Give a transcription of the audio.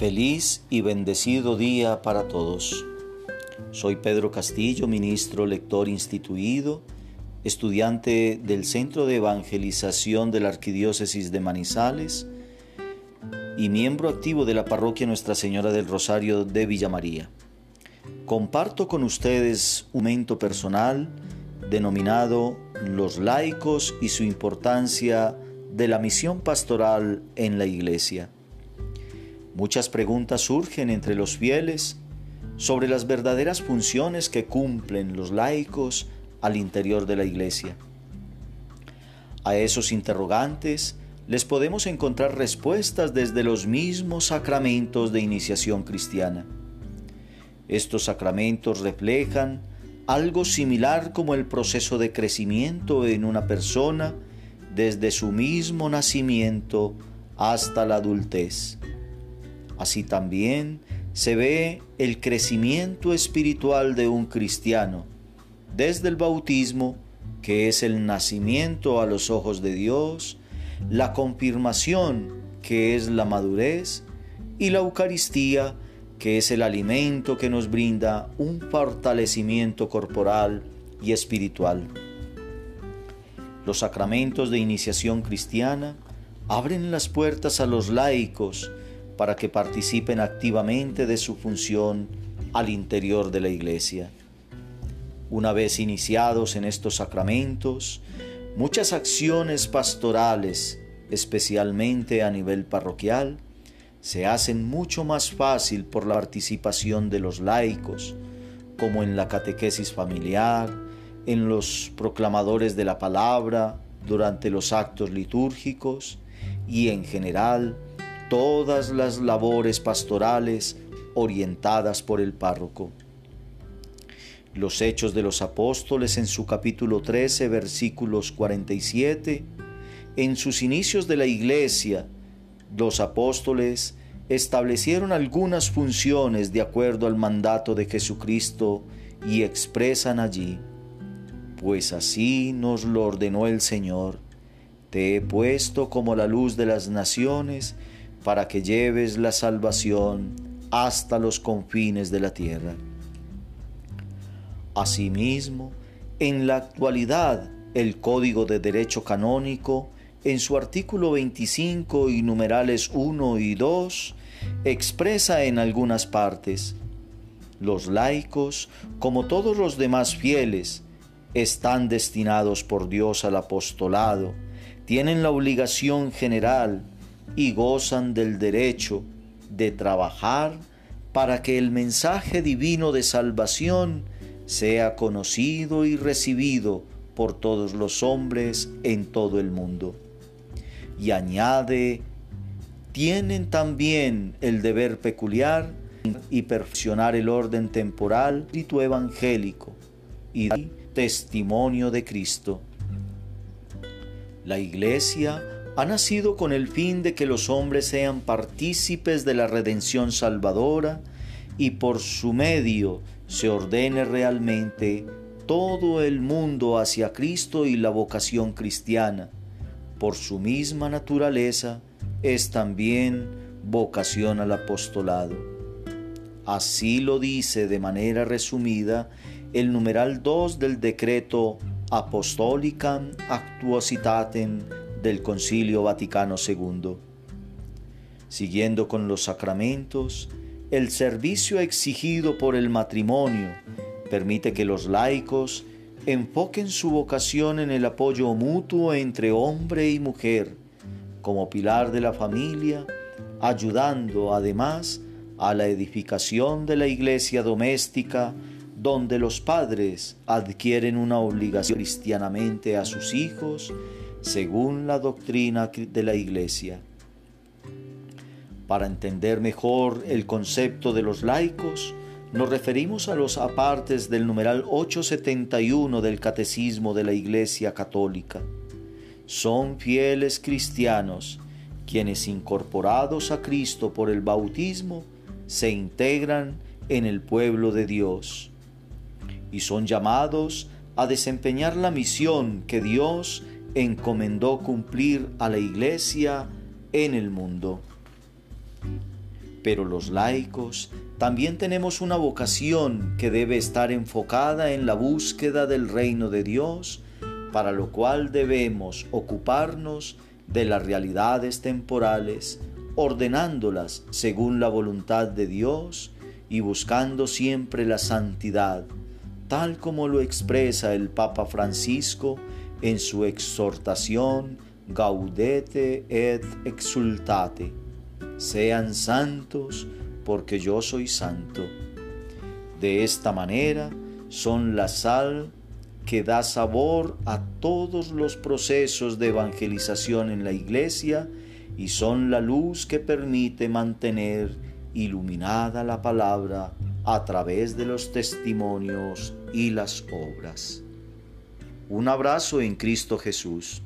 Feliz y bendecido día para todos. Soy Pedro Castillo, ministro lector instituido, estudiante del Centro de Evangelización de la Arquidiócesis de Manizales y miembro activo de la parroquia Nuestra Señora del Rosario de Villa María. Comparto con ustedes un momento personal denominado Los laicos y su importancia de la misión pastoral en la Iglesia. Muchas preguntas surgen entre los fieles sobre las verdaderas funciones que cumplen los laicos al interior de la Iglesia. A esos interrogantes les podemos encontrar respuestas desde los mismos sacramentos de iniciación cristiana. Estos sacramentos reflejan algo similar como el proceso de crecimiento en una persona desde su mismo nacimiento hasta la adultez. Así también se ve el crecimiento espiritual de un cristiano, desde el bautismo, que es el nacimiento a los ojos de Dios, la confirmación, que es la madurez, y la Eucaristía, que es el alimento que nos brinda un fortalecimiento corporal y espiritual. Los sacramentos de iniciación cristiana abren las puertas a los laicos para que participen activamente de su función al interior de la iglesia. Una vez iniciados en estos sacramentos, muchas acciones pastorales, especialmente a nivel parroquial, se hacen mucho más fácil por la participación de los laicos, como en la catequesis familiar, en los proclamadores de la palabra, durante los actos litúrgicos y en general todas las labores pastorales orientadas por el párroco. Los Hechos de los Apóstoles en su capítulo 13, versículos 47, en sus inicios de la iglesia, los apóstoles establecieron algunas funciones de acuerdo al mandato de Jesucristo y expresan allí, pues así nos lo ordenó el Señor, te he puesto como la luz de las naciones, para que lleves la salvación hasta los confines de la tierra. Asimismo, en la actualidad, el Código de Derecho Canónico, en su artículo 25 y numerales 1 y 2, expresa en algunas partes, los laicos, como todos los demás fieles, están destinados por Dios al apostolado, tienen la obligación general y gozan del derecho de trabajar para que el mensaje divino de salvación sea conocido y recibido por todos los hombres en todo el mundo. Y añade, tienen también el deber peculiar y perfeccionar el orden temporal y tu evangélico y testimonio de Cristo. La iglesia ha nacido con el fin de que los hombres sean partícipes de la redención salvadora y por su medio se ordene realmente todo el mundo hacia Cristo y la vocación cristiana. Por su misma naturaleza es también vocación al apostolado. Así lo dice de manera resumida el numeral 2 del decreto Apostolicam Actuositatem del Concilio Vaticano II. Siguiendo con los sacramentos, el servicio exigido por el matrimonio permite que los laicos enfoquen su vocación en el apoyo mutuo entre hombre y mujer como pilar de la familia, ayudando además a la edificación de la iglesia doméstica donde los padres adquieren una obligación cristianamente a sus hijos según la doctrina de la Iglesia. Para entender mejor el concepto de los laicos, nos referimos a los apartes del numeral 871 del Catecismo de la Iglesia Católica. Son fieles cristianos quienes incorporados a Cristo por el bautismo se integran en el pueblo de Dios y son llamados a desempeñar la misión que Dios encomendó cumplir a la iglesia en el mundo. Pero los laicos también tenemos una vocación que debe estar enfocada en la búsqueda del reino de Dios, para lo cual debemos ocuparnos de las realidades temporales, ordenándolas según la voluntad de Dios y buscando siempre la santidad, tal como lo expresa el Papa Francisco en su exhortación Gaudete et exultate. Sean santos porque yo soy santo. De esta manera son la sal que da sabor a todos los procesos de evangelización en la iglesia y son la luz que permite mantener iluminada la palabra a través de los testimonios y las obras. Un abrazo en Cristo Jesús.